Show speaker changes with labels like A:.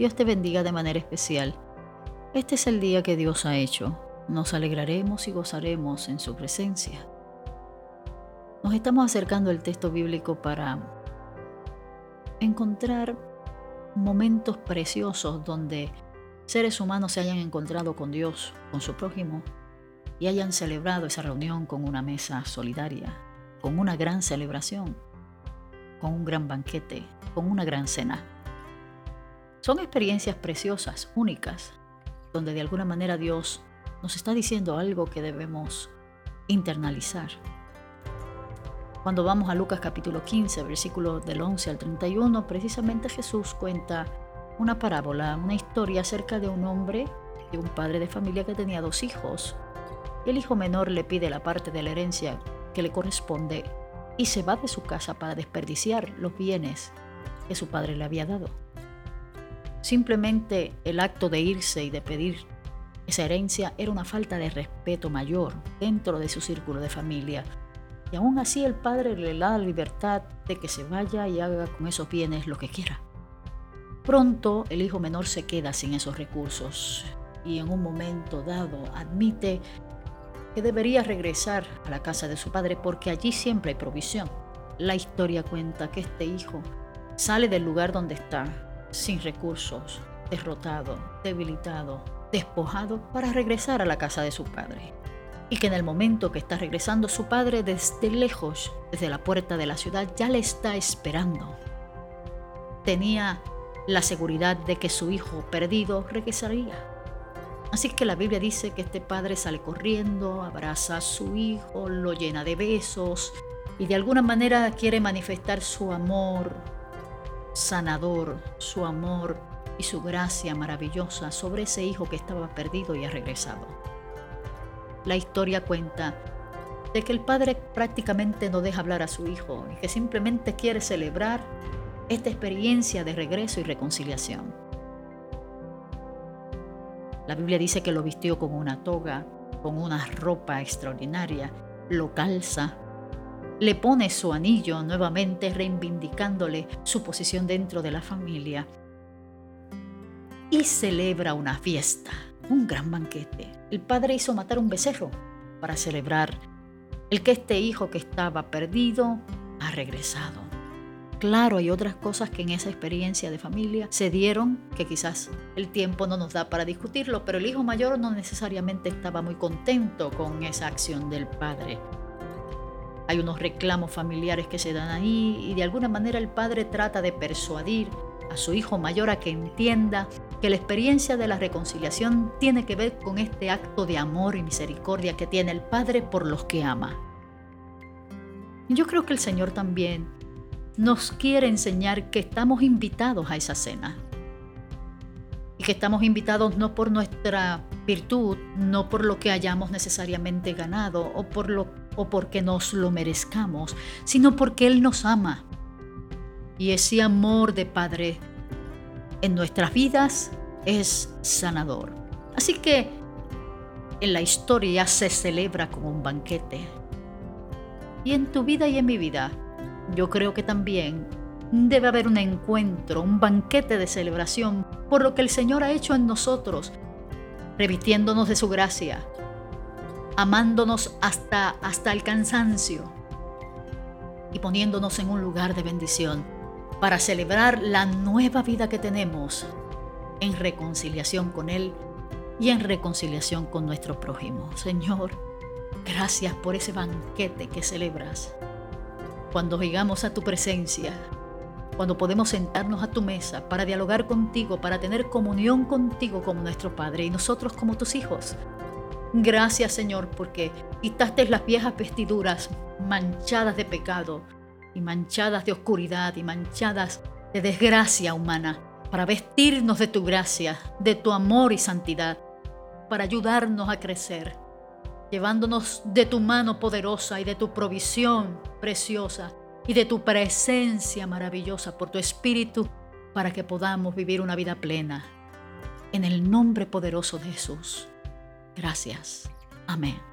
A: Dios te bendiga de manera especial. Este es el día que Dios ha hecho. Nos alegraremos y gozaremos en su presencia. Nos estamos acercando al texto bíblico para encontrar momentos preciosos donde seres humanos se hayan encontrado con Dios, con su prójimo, y hayan celebrado esa reunión con una mesa solidaria, con una gran celebración, con un gran banquete, con una gran cena. Son experiencias preciosas, únicas, donde de alguna manera Dios nos está diciendo algo que debemos internalizar. Cuando vamos a Lucas capítulo 15, versículo del 11 al 31, precisamente Jesús cuenta una parábola, una historia acerca de un hombre, de un padre de familia que tenía dos hijos. El hijo menor le pide la parte de la herencia que le corresponde y se va de su casa para desperdiciar los bienes que su padre le había dado. Simplemente el acto de irse y de pedir esa herencia era una falta de respeto mayor dentro de su círculo de familia. Y aún así el padre le da la libertad de que se vaya y haga con esos bienes lo que quiera. Pronto el hijo menor se queda sin esos recursos y en un momento dado admite que debería regresar a la casa de su padre porque allí siempre hay provisión. La historia cuenta que este hijo sale del lugar donde está sin recursos, derrotado, debilitado, despojado, para regresar a la casa de su padre. Y que en el momento que está regresando su padre desde lejos, desde la puerta de la ciudad, ya le está esperando. Tenía la seguridad de que su hijo perdido regresaría. Así que la Biblia dice que este padre sale corriendo, abraza a su hijo, lo llena de besos y de alguna manera quiere manifestar su amor, sanador, su amor y su gracia maravillosa sobre ese hijo que estaba perdido y ha regresado. La historia cuenta de que el padre prácticamente no deja hablar a su hijo y que simplemente quiere celebrar esta experiencia de regreso y reconciliación. La Biblia dice que lo vistió con una toga, con una ropa extraordinaria, lo calza le pone su anillo nuevamente reivindicándole su posición dentro de la familia y celebra una fiesta, un gran banquete. El padre hizo matar un becerro para celebrar el que este hijo que estaba perdido ha regresado. Claro, hay otras cosas que en esa experiencia de familia se dieron que quizás el tiempo no nos da para discutirlo, pero el hijo mayor no necesariamente estaba muy contento con esa acción del padre hay unos reclamos familiares que se dan ahí y de alguna manera el padre trata de persuadir a su hijo mayor a que entienda que la experiencia de la reconciliación tiene que ver con este acto de amor y misericordia que tiene el padre por los que ama. Yo creo que el Señor también nos quiere enseñar que estamos invitados a esa cena. Estamos invitados no por nuestra virtud, no por lo que hayamos necesariamente ganado o por lo o porque nos lo merezcamos, sino porque Él nos ama. Y ese amor de Padre en nuestras vidas es sanador. Así que en la historia se celebra como un banquete. Y en tu vida y en mi vida, yo creo que también debe haber un encuentro, un banquete de celebración por lo que el Señor ha hecho en nosotros, revistiéndonos de su gracia, amándonos hasta, hasta el cansancio y poniéndonos en un lugar de bendición para celebrar la nueva vida que tenemos en reconciliación con Él y en reconciliación con nuestro prójimo. Señor, gracias por ese banquete que celebras. Cuando llegamos a tu presencia, cuando podemos sentarnos a tu mesa para dialogar contigo, para tener comunión contigo como nuestro Padre y nosotros como tus hijos, Gracias Señor porque quitaste las viejas vestiduras manchadas de pecado y manchadas de oscuridad y manchadas de desgracia humana para vestirnos de tu gracia, de tu amor y santidad, para ayudarnos a crecer, llevándonos de tu mano poderosa y de tu provisión preciosa y de tu presencia maravillosa por tu Espíritu para que podamos vivir una vida plena. En el nombre poderoso de Jesús. Gracias. Amén.